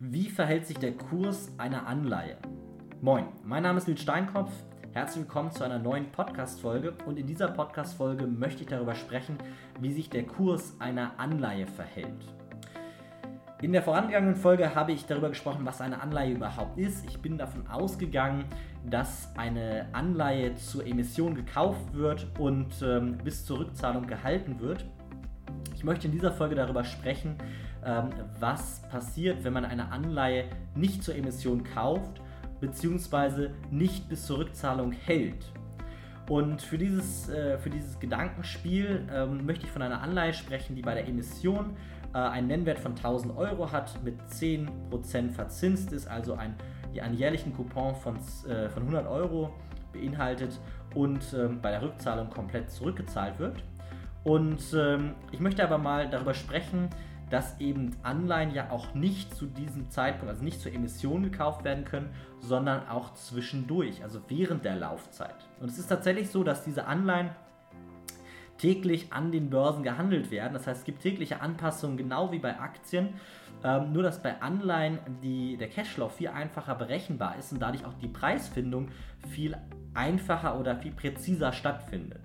Wie verhält sich der Kurs einer Anleihe? Moin, mein Name ist Nils Steinkopf. Herzlich willkommen zu einer neuen Podcast-Folge. Und in dieser Podcast-Folge möchte ich darüber sprechen, wie sich der Kurs einer Anleihe verhält. In der vorangegangenen Folge habe ich darüber gesprochen, was eine Anleihe überhaupt ist. Ich bin davon ausgegangen, dass eine Anleihe zur Emission gekauft wird und ähm, bis zur Rückzahlung gehalten wird. Ich möchte in dieser Folge darüber sprechen, ähm, was passiert, wenn man eine Anleihe nicht zur Emission kauft bzw. nicht bis zur Rückzahlung hält. Und für dieses, äh, für dieses Gedankenspiel ähm, möchte ich von einer Anleihe sprechen, die bei der Emission äh, einen Nennwert von 1000 Euro hat, mit 10% verzinst ist, also ein, einen jährlichen Coupon von, äh, von 100 Euro beinhaltet und ähm, bei der Rückzahlung komplett zurückgezahlt wird. Und ähm, ich möchte aber mal darüber sprechen, dass eben Anleihen ja auch nicht zu diesem Zeitpunkt, also nicht zur Emission gekauft werden können, sondern auch zwischendurch, also während der Laufzeit. Und es ist tatsächlich so, dass diese Anleihen täglich an den Börsen gehandelt werden. Das heißt, es gibt tägliche Anpassungen, genau wie bei Aktien. Ähm, nur dass bei Anleihen die, der Cashflow viel einfacher berechenbar ist und dadurch auch die Preisfindung viel einfacher oder viel präziser stattfindet.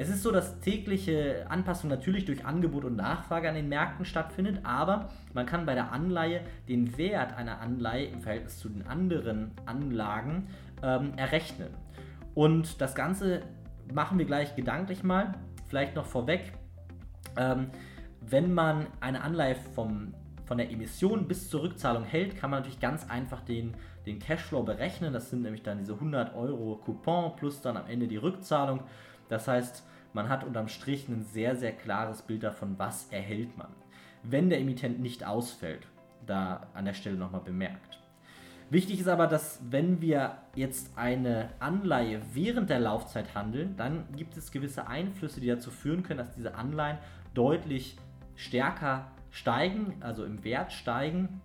Es ist so, dass tägliche Anpassung natürlich durch Angebot und Nachfrage an den Märkten stattfindet, aber man kann bei der Anleihe den Wert einer Anleihe im Verhältnis zu den anderen Anlagen ähm, errechnen. Und das Ganze machen wir gleich gedanklich mal. Vielleicht noch vorweg, ähm, wenn man eine Anleihe vom, von der Emission bis zur Rückzahlung hält, kann man natürlich ganz einfach den, den Cashflow berechnen. Das sind nämlich dann diese 100 Euro Coupon plus dann am Ende die Rückzahlung. Das heißt, man hat unterm Strich ein sehr, sehr klares Bild davon, was erhält man. Wenn der Emittent nicht ausfällt, da an der Stelle nochmal bemerkt. Wichtig ist aber, dass wenn wir jetzt eine Anleihe während der Laufzeit handeln, dann gibt es gewisse Einflüsse, die dazu führen können, dass diese Anleihen deutlich stärker steigen, also im Wert steigen,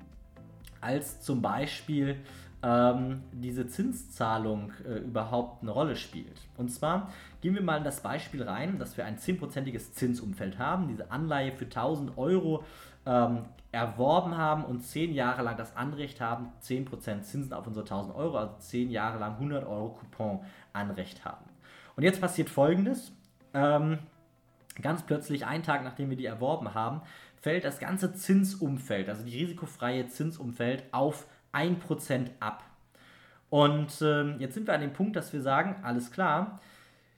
als zum Beispiel ähm, diese Zinszahlung äh, überhaupt eine Rolle spielt. Und zwar gehen wir mal in das Beispiel rein, dass wir ein 10%iges Zinsumfeld haben, diese Anleihe für 1000 Euro ähm, erworben haben und 10 Jahre lang das Anrecht haben, 10% Zinsen auf unsere 1000 Euro, also 10 Jahre lang 100 Euro Coupon-Anrecht haben. Und jetzt passiert folgendes. Ähm, ganz plötzlich, einen Tag nachdem wir die erworben haben, fällt das ganze Zinsumfeld, also die risikofreie Zinsumfeld, auf 1% ab. Und äh, jetzt sind wir an dem Punkt, dass wir sagen, alles klar,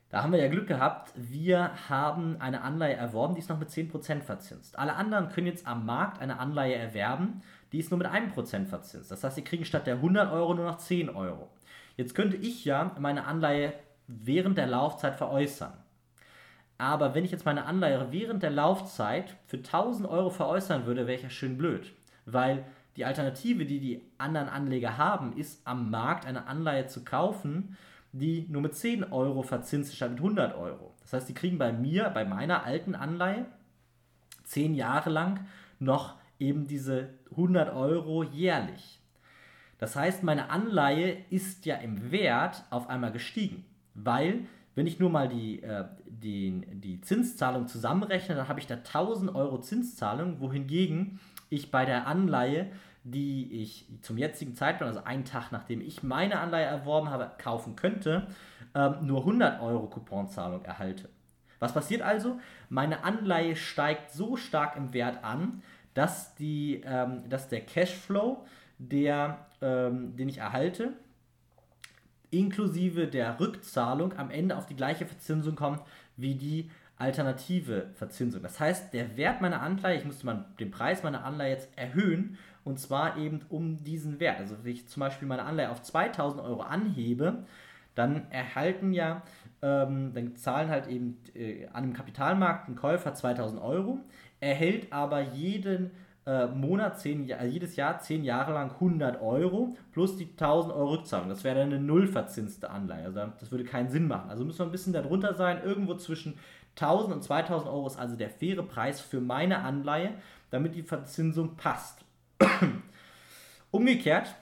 da haben wir ja Glück gehabt, wir haben eine Anleihe erworben, die ist noch mit 10% verzinst. Alle anderen können jetzt am Markt eine Anleihe erwerben, die ist nur mit 1% verzinst. Das heißt, sie kriegen statt der 100 Euro nur noch 10 Euro. Jetzt könnte ich ja meine Anleihe während der Laufzeit veräußern. Aber wenn ich jetzt meine Anleihe während der Laufzeit für 1000 Euro veräußern würde, wäre ich ja schön blöd. Weil die Alternative, die die anderen Anleger haben, ist am Markt eine Anleihe zu kaufen, die nur mit 10 Euro verzinst statt mit 100 Euro. Das heißt, die kriegen bei mir, bei meiner alten Anleihe, 10 Jahre lang noch eben diese 100 Euro jährlich. Das heißt, meine Anleihe ist ja im Wert auf einmal gestiegen, weil wenn ich nur mal die, äh, die, die Zinszahlung zusammenrechne, dann habe ich da 1000 Euro Zinszahlung, wohingegen ich bei der Anleihe, die ich zum jetzigen Zeitpunkt, also einen Tag nachdem ich meine Anleihe erworben habe, kaufen könnte, ähm, nur 100 Euro Couponzahlung erhalte. Was passiert also? Meine Anleihe steigt so stark im Wert an, dass, die, ähm, dass der Cashflow, der, ähm, den ich erhalte, inklusive der Rückzahlung am Ende auf die gleiche Verzinsung kommt wie die alternative Verzinsung. Das heißt, der Wert meiner Anleihe, ich müsste mal den Preis meiner Anleihe jetzt erhöhen und zwar eben um diesen Wert. Also wenn ich zum Beispiel meine Anleihe auf 2000 Euro anhebe, dann erhalten ja, ähm, dann zahlen halt eben äh, an einem Kapitalmarkt ein Käufer 2000 Euro, erhält aber jeden äh, Monat, zehn, äh, jedes Jahr 10 Jahre lang 100 Euro plus die 1000 Euro Rückzahlung. Das wäre dann eine nullverzinste Anleihe. Also das würde keinen Sinn machen. Also müssen wir ein bisschen darunter sein. Irgendwo zwischen 1000 und 2000 Euro ist also der faire Preis für meine Anleihe, damit die Verzinsung passt. Umgekehrt,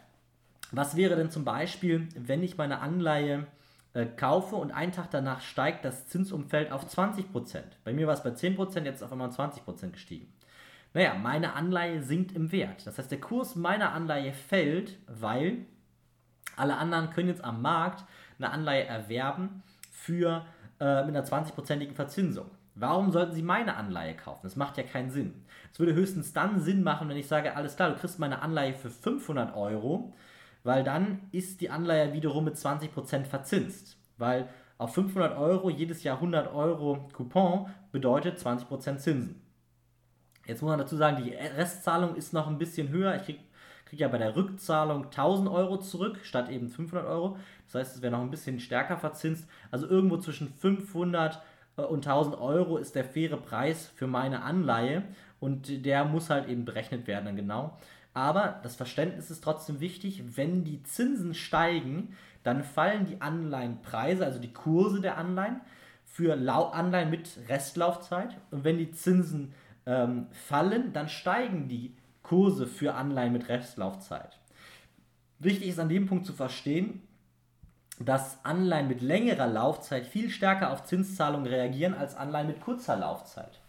was wäre denn zum Beispiel, wenn ich meine Anleihe äh, kaufe und einen Tag danach steigt das Zinsumfeld auf 20%? Bei mir war es bei 10%, jetzt ist auf einmal 20% gestiegen. Naja, meine Anleihe sinkt im Wert. Das heißt, der Kurs meiner Anleihe fällt, weil alle anderen können jetzt am Markt eine Anleihe erwerben für äh, mit einer 20-prozentigen Verzinsung. Warum sollten Sie meine Anleihe kaufen? Das macht ja keinen Sinn. Es würde höchstens dann Sinn machen, wenn ich sage, alles klar, du kriegst meine Anleihe für 500 Euro, weil dann ist die Anleihe wiederum mit 20% verzinst. Weil auf 500 Euro jedes Jahr 100 Euro Coupon bedeutet 20% Zinsen. Jetzt muss man dazu sagen, die Restzahlung ist noch ein bisschen höher. Ich kriege krieg ja bei der Rückzahlung 1000 Euro zurück statt eben 500 Euro. Das heißt, es wäre noch ein bisschen stärker verzinst. Also irgendwo zwischen 500 äh, und 1000 Euro ist der faire Preis für meine Anleihe und der muss halt eben berechnet werden dann genau. Aber das Verständnis ist trotzdem wichtig, wenn die Zinsen steigen, dann fallen die Anleihenpreise, also die Kurse der Anleihen, für Anleihen mit Restlaufzeit. Und wenn die Zinsen ähm, fallen, dann steigen die Kurse für Anleihen mit Restlaufzeit. Wichtig ist an dem Punkt zu verstehen, dass Anleihen mit längerer Laufzeit viel stärker auf Zinszahlungen reagieren als Anleihen mit kurzer Laufzeit.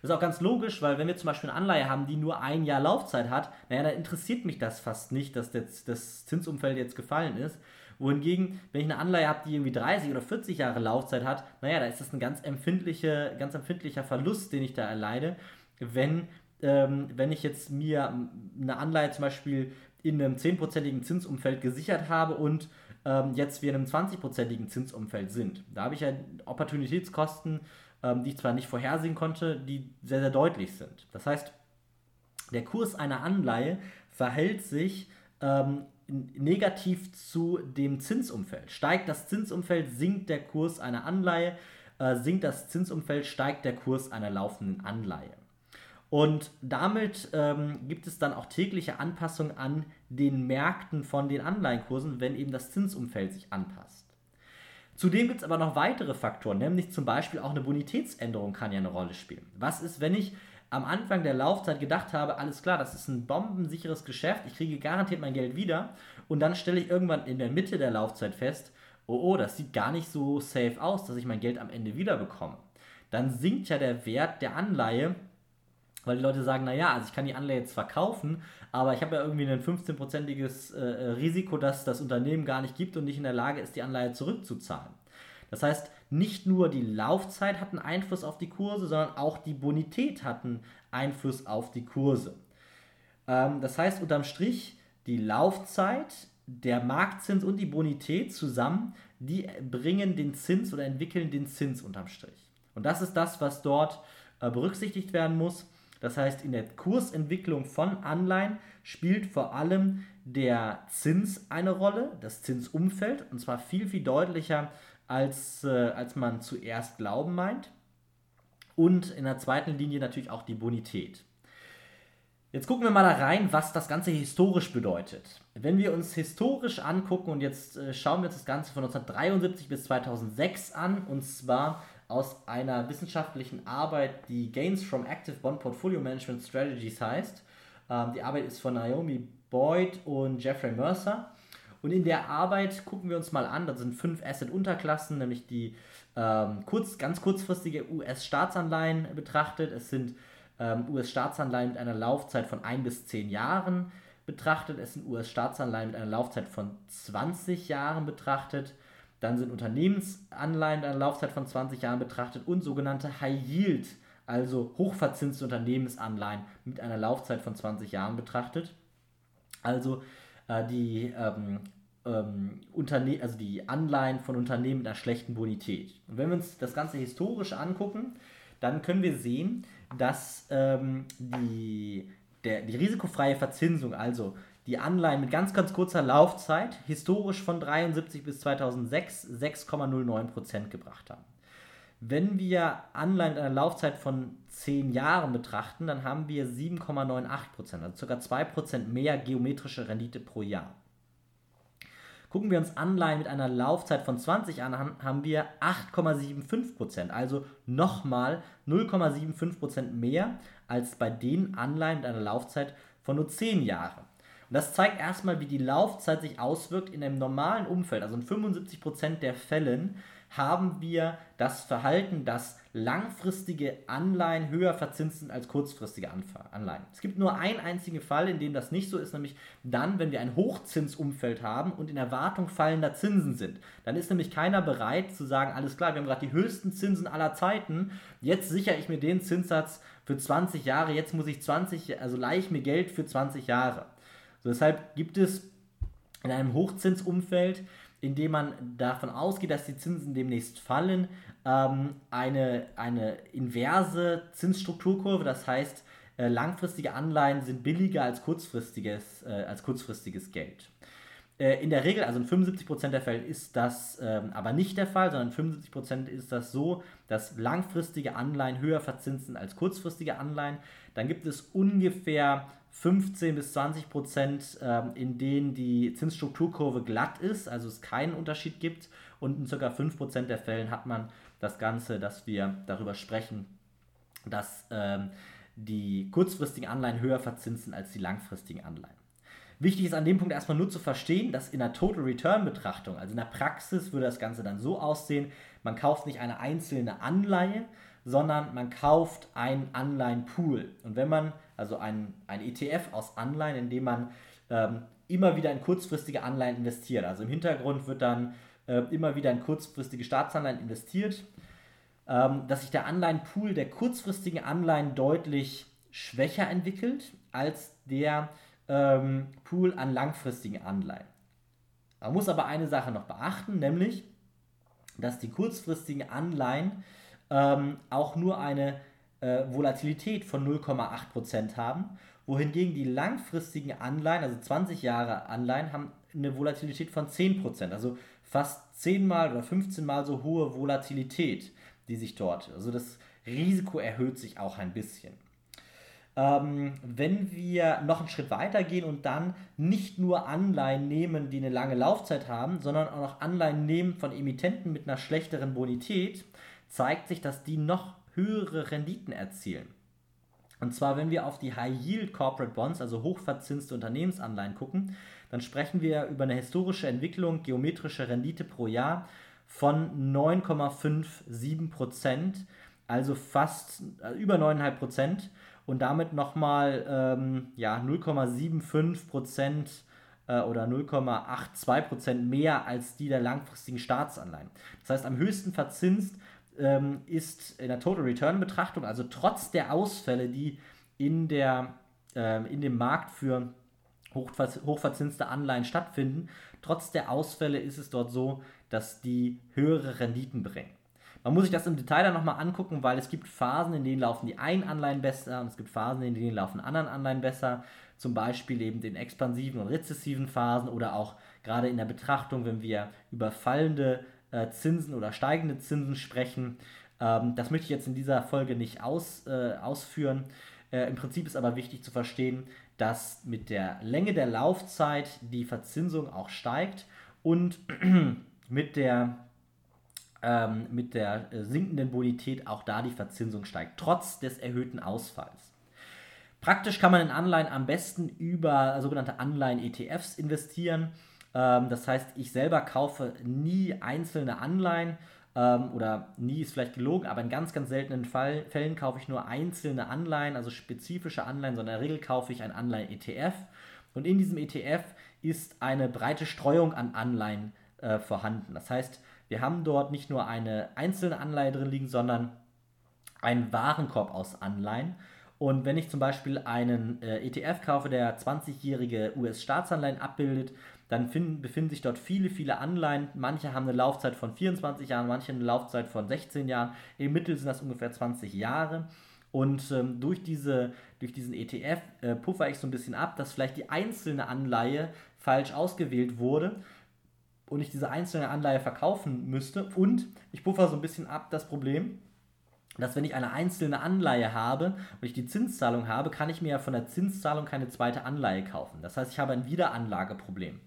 Das ist auch ganz logisch, weil wenn wir zum Beispiel eine Anleihe haben, die nur ein Jahr Laufzeit hat, naja, dann interessiert mich das fast nicht, dass das, das Zinsumfeld jetzt gefallen ist. Wohingegen, wenn ich eine Anleihe habe, die irgendwie 30 oder 40 Jahre Laufzeit hat, naja, da ist das ein ganz, empfindliche, ganz empfindlicher Verlust, den ich da erleide, wenn, ähm, wenn ich jetzt mir eine Anleihe zum Beispiel in einem 10%igen Zinsumfeld gesichert habe und ähm, jetzt wir in einem 20%igen Zinsumfeld sind. Da habe ich ja Opportunitätskosten, ähm, die ich zwar nicht vorhersehen konnte, die sehr, sehr deutlich sind. Das heißt, der Kurs einer Anleihe verhält sich ähm, negativ zu dem Zinsumfeld. Steigt das Zinsumfeld, sinkt der Kurs einer Anleihe, äh, sinkt das Zinsumfeld, steigt der Kurs einer laufenden Anleihe. Und damit ähm, gibt es dann auch tägliche Anpassungen an den Märkten von den Anleihenkursen, wenn eben das Zinsumfeld sich anpasst. Zudem gibt es aber noch weitere Faktoren, nämlich zum Beispiel auch eine Bonitätsänderung kann ja eine Rolle spielen. Was ist, wenn ich am Anfang der Laufzeit gedacht habe, alles klar, das ist ein bombensicheres Geschäft, ich kriege garantiert mein Geld wieder und dann stelle ich irgendwann in der Mitte der Laufzeit fest, oh oh, das sieht gar nicht so safe aus, dass ich mein Geld am Ende wieder bekomme. Dann sinkt ja der Wert der Anleihe, weil die Leute sagen, naja, also ich kann die Anleihe jetzt verkaufen, aber ich habe ja irgendwie ein 15-prozentiges äh, Risiko, dass das Unternehmen gar nicht gibt und nicht in der Lage ist, die Anleihe zurückzuzahlen. Das heißt, nicht nur die Laufzeit hat einen Einfluss auf die Kurse, sondern auch die Bonität hat einen Einfluss auf die Kurse. Ähm, das heißt, unterm Strich, die Laufzeit, der Marktzins und die Bonität zusammen, die bringen den Zins oder entwickeln den Zins unterm Strich. Und das ist das, was dort äh, berücksichtigt werden muss. Das heißt, in der Kursentwicklung von Anleihen spielt vor allem der Zins eine Rolle, das Zinsumfeld, und zwar viel, viel deutlicher als, äh, als man zuerst glauben meint. Und in der zweiten Linie natürlich auch die Bonität. Jetzt gucken wir mal da rein, was das Ganze historisch bedeutet. Wenn wir uns historisch angucken und jetzt äh, schauen wir uns das Ganze von 1973 bis 2006 an, und zwar aus einer wissenschaftlichen Arbeit, die Gains from Active Bond Portfolio Management Strategies heißt. Ähm, die Arbeit ist von Naomi Boyd und Jeffrey Mercer. Und in der Arbeit gucken wir uns mal an, da sind fünf Asset-Unterklassen, nämlich die ähm, kurz, ganz kurzfristige US-Staatsanleihen betrachtet. Es sind ähm, US-Staatsanleihen mit einer Laufzeit von ein bis zehn Jahren betrachtet. Es sind US-Staatsanleihen mit einer Laufzeit von 20 Jahren betrachtet. Dann sind Unternehmensanleihen mit einer Laufzeit von 20 Jahren betrachtet und sogenannte High Yield, also hochverzinste Unternehmensanleihen mit einer Laufzeit von 20 Jahren betrachtet. Also äh, die ähm, ähm, Unterne also die Anleihen von Unternehmen mit einer schlechten Bonität. Und wenn wir uns das Ganze historisch angucken, dann können wir sehen, dass ähm, die, der, die risikofreie Verzinsung, also die Anleihen mit ganz, ganz kurzer Laufzeit, historisch von 73 bis 2006 6,09% gebracht haben. Wenn wir Anleihen mit einer Laufzeit von 10 Jahren betrachten, dann haben wir 7,98%, also ca. 2% mehr geometrische Rendite pro Jahr. Gucken wir uns Anleihen mit einer Laufzeit von 20 an, haben wir 8,75%, also nochmal 0,75% mehr als bei den Anleihen mit einer Laufzeit von nur 10 Jahren. Und das zeigt erstmal, wie die Laufzeit sich auswirkt in einem normalen Umfeld. Also in 75% der Fällen haben wir das Verhalten, dass langfristige Anleihen höher verzinst sind als kurzfristige Anleihen. Es gibt nur einen einzigen Fall, in dem das nicht so ist, nämlich dann, wenn wir ein Hochzinsumfeld haben und in Erwartung fallender Zinsen sind. Dann ist nämlich keiner bereit zu sagen, alles klar, wir haben gerade die höchsten Zinsen aller Zeiten, jetzt sichere ich mir den Zinssatz für 20 Jahre, jetzt muss ich 20, also leihe ich mir Geld für 20 Jahre. So, deshalb gibt es in einem Hochzinsumfeld indem man davon ausgeht, dass die Zinsen demnächst fallen, ähm, eine, eine inverse Zinsstrukturkurve, das heißt, äh, langfristige Anleihen sind billiger als kurzfristiges, äh, als kurzfristiges Geld. Äh, in der Regel, also in 75% der Fälle ist das ähm, aber nicht der Fall, sondern in 75% ist das so, dass langfristige Anleihen höher verzinst sind als kurzfristige Anleihen. Dann gibt es ungefähr 15 bis 20 Prozent, ähm, in denen die Zinsstrukturkurve glatt ist, also es keinen Unterschied gibt. Und in ca. 5 Prozent der Fällen hat man das Ganze, dass wir darüber sprechen, dass ähm, die kurzfristigen Anleihen höher verzinsen als die langfristigen Anleihen. Wichtig ist an dem Punkt erstmal nur zu verstehen, dass in der Total Return Betrachtung, also in der Praxis, würde das Ganze dann so aussehen, man kauft nicht eine einzelne Anleihe, sondern man kauft einen Anleihenpool. Und wenn man, also ein, ein ETF aus Anleihen, in dem man ähm, immer wieder in kurzfristige Anleihen investiert. Also im Hintergrund wird dann äh, immer wieder in kurzfristige Staatsanleihen investiert, ähm, dass sich der Anleihenpool der kurzfristigen Anleihen deutlich schwächer entwickelt als der ähm, Pool an langfristigen Anleihen. Man muss aber eine Sache noch beachten, nämlich, dass die kurzfristigen Anleihen ähm, auch nur eine äh, Volatilität von 0,8% haben, wohingegen die langfristigen Anleihen, also 20 Jahre Anleihen, haben eine Volatilität von 10%, also fast 10 mal oder 15 mal so hohe Volatilität, die sich dort, also das Risiko erhöht sich auch ein bisschen. Ähm, wenn wir noch einen Schritt weiter gehen und dann nicht nur Anleihen nehmen, die eine lange Laufzeit haben, sondern auch noch Anleihen nehmen von Emittenten mit einer schlechteren Bonität, zeigt sich, dass die noch höhere Renditen erzielen. Und zwar, wenn wir auf die High Yield Corporate Bonds, also hochverzinste Unternehmensanleihen gucken, dann sprechen wir über eine historische Entwicklung, geometrische Rendite pro Jahr von 9,57 Prozent, also fast äh, über 9,5 Prozent und damit nochmal ähm, ja, 0,75 Prozent äh, oder 0,82 Prozent mehr als die der langfristigen Staatsanleihen. Das heißt, am höchsten verzinst ähm, ist in der Total Return Betrachtung, also trotz der Ausfälle, die in, der, äh, in dem Markt für hochverzinste Anleihen stattfinden, trotz der Ausfälle ist es dort so, dass die höhere Renditen bringen. Man muss sich das im Detail dann nochmal angucken, weil es gibt Phasen, in denen laufen die einen Anleihen besser und es gibt Phasen, in denen laufen anderen Anleihen besser. Zum Beispiel eben den expansiven und rezessiven Phasen oder auch gerade in der Betrachtung, wenn wir über fallende äh, Zinsen oder steigende Zinsen sprechen. Ähm, das möchte ich jetzt in dieser Folge nicht aus, äh, ausführen. Äh, Im Prinzip ist aber wichtig zu verstehen, dass mit der Länge der Laufzeit die Verzinsung auch steigt und mit der, ähm, mit der äh, sinkenden Bonität auch da die Verzinsung steigt, trotz des erhöhten Ausfalls. Praktisch kann man in Anleihen am besten über sogenannte Anleihen-ETFs investieren. Ähm, das heißt, ich selber kaufe nie einzelne Anleihen ähm, oder nie ist vielleicht gelogen, aber in ganz, ganz seltenen Fall, Fällen kaufe ich nur einzelne Anleihen, also spezifische Anleihen, sondern in der Regel kaufe ich ein Anleihen-ETF. Und in diesem ETF ist eine breite Streuung an Anleihen äh, vorhanden. Das heißt, wir haben dort nicht nur eine einzelne Anleihe drin liegen, sondern einen Warenkorb aus Anleihen. Und wenn ich zum Beispiel einen äh, ETF kaufe, der 20-jährige US-Staatsanleihen abbildet, dann finden, befinden sich dort viele, viele Anleihen. Manche haben eine Laufzeit von 24 Jahren, manche eine Laufzeit von 16 Jahren. Im Mittel sind das ungefähr 20 Jahre. Und ähm, durch, diese, durch diesen ETF äh, puffer ich so ein bisschen ab, dass vielleicht die einzelne Anleihe falsch ausgewählt wurde und ich diese einzelne Anleihe verkaufen müsste. Und ich puffer so ein bisschen ab das Problem, dass wenn ich eine einzelne Anleihe habe und ich die Zinszahlung habe, kann ich mir ja von der Zinszahlung keine zweite Anleihe kaufen. Das heißt, ich habe ein Wiederanlageproblem.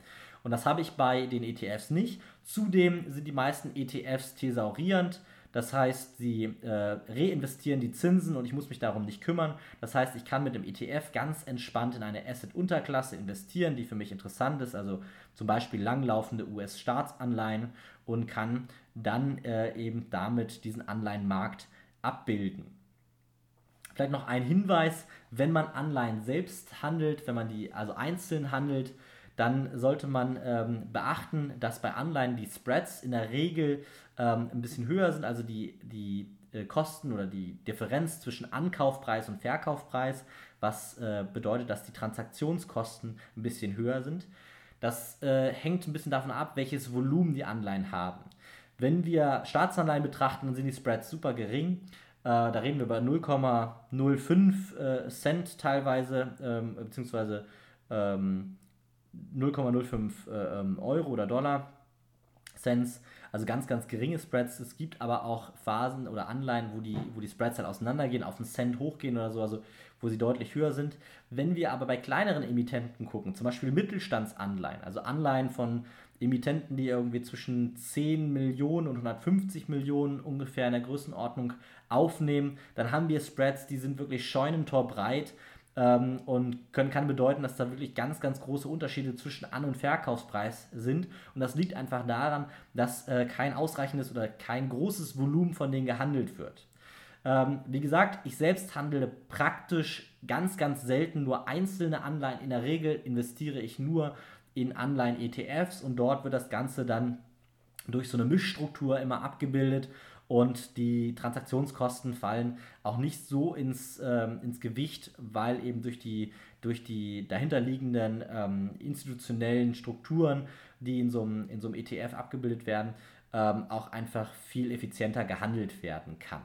Und das habe ich bei den ETFs nicht. Zudem sind die meisten ETFs thesaurierend. Das heißt, sie äh, reinvestieren die Zinsen und ich muss mich darum nicht kümmern. Das heißt, ich kann mit dem ETF ganz entspannt in eine Asset-Unterklasse investieren, die für mich interessant ist, also zum Beispiel langlaufende US-Staatsanleihen und kann dann äh, eben damit diesen Anleihenmarkt abbilden. Vielleicht noch ein Hinweis, wenn man Anleihen selbst handelt, wenn man die also einzeln handelt, dann sollte man ähm, beachten, dass bei Anleihen die Spreads in der Regel ähm, ein bisschen höher sind, also die, die äh, Kosten oder die Differenz zwischen Ankaufpreis und Verkaufpreis, was äh, bedeutet, dass die Transaktionskosten ein bisschen höher sind. Das äh, hängt ein bisschen davon ab, welches Volumen die Anleihen haben. Wenn wir Staatsanleihen betrachten, dann sind die Spreads super gering. Äh, da reden wir über 0,05 äh, Cent teilweise, ähm, beziehungsweise ähm, 0,05 äh, ähm, Euro oder Dollar Cents. Also ganz, ganz geringe Spreads. Es gibt aber auch Phasen oder Anleihen, wo die, wo die Spreads halt auseinandergehen, auf einen Cent hochgehen oder so, also wo sie deutlich höher sind. Wenn wir aber bei kleineren Emittenten gucken, zum Beispiel Mittelstandsanleihen, also Anleihen von Emittenten, die irgendwie zwischen 10 Millionen und 150 Millionen ungefähr in der Größenordnung aufnehmen, dann haben wir Spreads, die sind wirklich scheunentorbreit ähm, und können, kann bedeuten, dass da wirklich ganz, ganz große Unterschiede zwischen An- und Verkaufspreis sind. Und das liegt einfach daran, dass äh, kein ausreichendes oder kein großes Volumen von denen gehandelt wird. Ähm, wie gesagt, ich selbst handle praktisch ganz, ganz selten nur einzelne Anleihen. In der Regel investiere ich nur in Anleihen-ETFs und dort wird das Ganze dann durch so eine Mischstruktur immer abgebildet und die Transaktionskosten fallen auch nicht so ins, ähm, ins Gewicht, weil eben durch die, durch die dahinterliegenden ähm, institutionellen Strukturen, die in so einem, in so einem ETF abgebildet werden, ähm, auch einfach viel effizienter gehandelt werden kann.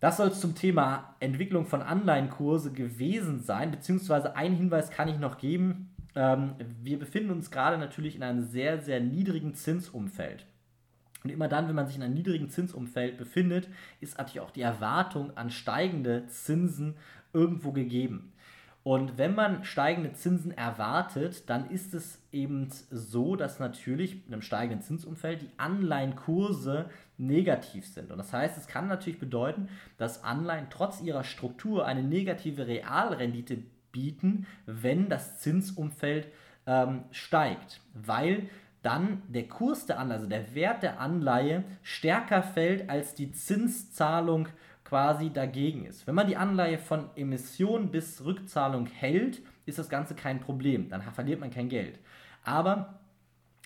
Das soll es zum Thema Entwicklung von Anleihenkurse gewesen sein, beziehungsweise einen Hinweis kann ich noch geben. Ähm, wir befinden uns gerade natürlich in einem sehr, sehr niedrigen Zinsumfeld. Und immer dann, wenn man sich in einem niedrigen Zinsumfeld befindet, ist natürlich auch die Erwartung an steigende Zinsen irgendwo gegeben. Und wenn man steigende Zinsen erwartet, dann ist es eben so, dass natürlich in einem steigenden Zinsumfeld die Anleihenkurse negativ sind. Und das heißt, es kann natürlich bedeuten, dass Anleihen trotz ihrer Struktur eine negative Realrendite bieten, wenn das Zinsumfeld ähm, steigt. Weil dann der Kurs der Anleihe, also der Wert der Anleihe, stärker fällt, als die Zinszahlung quasi dagegen ist. Wenn man die Anleihe von Emission bis Rückzahlung hält, ist das Ganze kein Problem. Dann verliert man kein Geld. Aber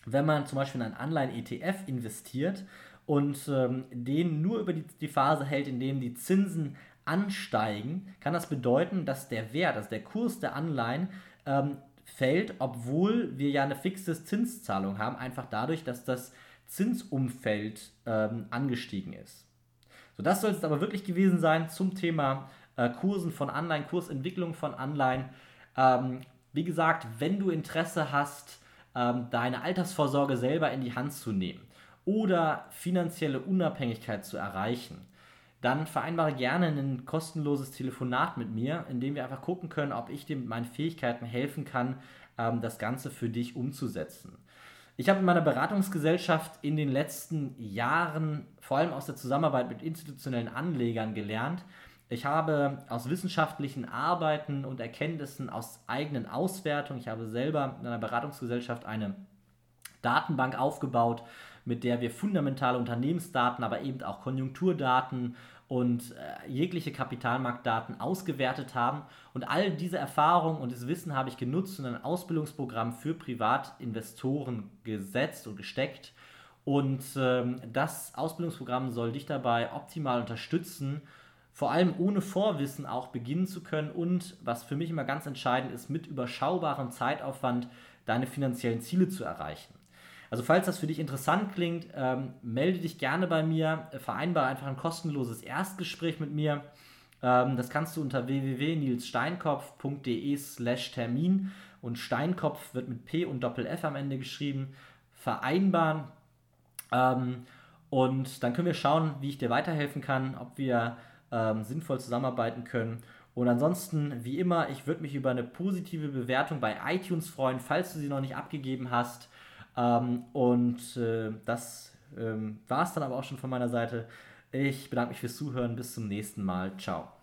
wenn man zum Beispiel in einen Anleihen-ETF investiert und ähm, den nur über die, die Phase hält, in dem die Zinsen ansteigen, kann das bedeuten, dass der Wert, also der Kurs der Anleihen, ähm, fällt, obwohl wir ja eine fixe Zinszahlung haben, einfach dadurch, dass das Zinsumfeld ähm, angestiegen ist. So, das soll es aber wirklich gewesen sein zum Thema äh, Kursen von Anleihen, Kursentwicklung von Anleihen. Ähm, wie gesagt, wenn du Interesse hast, ähm, deine Altersvorsorge selber in die Hand zu nehmen oder finanzielle Unabhängigkeit zu erreichen, dann vereinbare gerne ein kostenloses Telefonat mit mir, in dem wir einfach gucken können, ob ich dir mit meinen Fähigkeiten helfen kann, ähm, das Ganze für dich umzusetzen. Ich habe in meiner Beratungsgesellschaft in den letzten Jahren, vor allem aus der Zusammenarbeit mit institutionellen Anlegern, gelernt. Ich habe aus wissenschaftlichen Arbeiten und Erkenntnissen aus eigenen Auswertungen, ich habe selber in einer Beratungsgesellschaft eine Datenbank aufgebaut, mit der wir fundamentale Unternehmensdaten, aber eben auch Konjunkturdaten und äh, jegliche Kapitalmarktdaten ausgewertet haben. Und all diese Erfahrungen und das Wissen habe ich genutzt und ein Ausbildungsprogramm für Privatinvestoren gesetzt und gesteckt. Und ähm, das Ausbildungsprogramm soll dich dabei optimal unterstützen, vor allem ohne Vorwissen auch beginnen zu können und, was für mich immer ganz entscheidend ist, mit überschaubarem Zeitaufwand deine finanziellen Ziele zu erreichen. Also falls das für dich interessant klingt, ähm, melde dich gerne bei mir, vereinbare einfach ein kostenloses Erstgespräch mit mir. Ähm, das kannst du unter www.nilssteinkopf.de slash Termin und Steinkopf wird mit P und Doppel F am Ende geschrieben, vereinbaren. Ähm, und dann können wir schauen, wie ich dir weiterhelfen kann, ob wir ähm, sinnvoll zusammenarbeiten können. Und ansonsten, wie immer, ich würde mich über eine positive Bewertung bei iTunes freuen, falls du sie noch nicht abgegeben hast. Ähm, und äh, das ähm, war es dann aber auch schon von meiner Seite. Ich bedanke mich fürs Zuhören. Bis zum nächsten Mal. Ciao.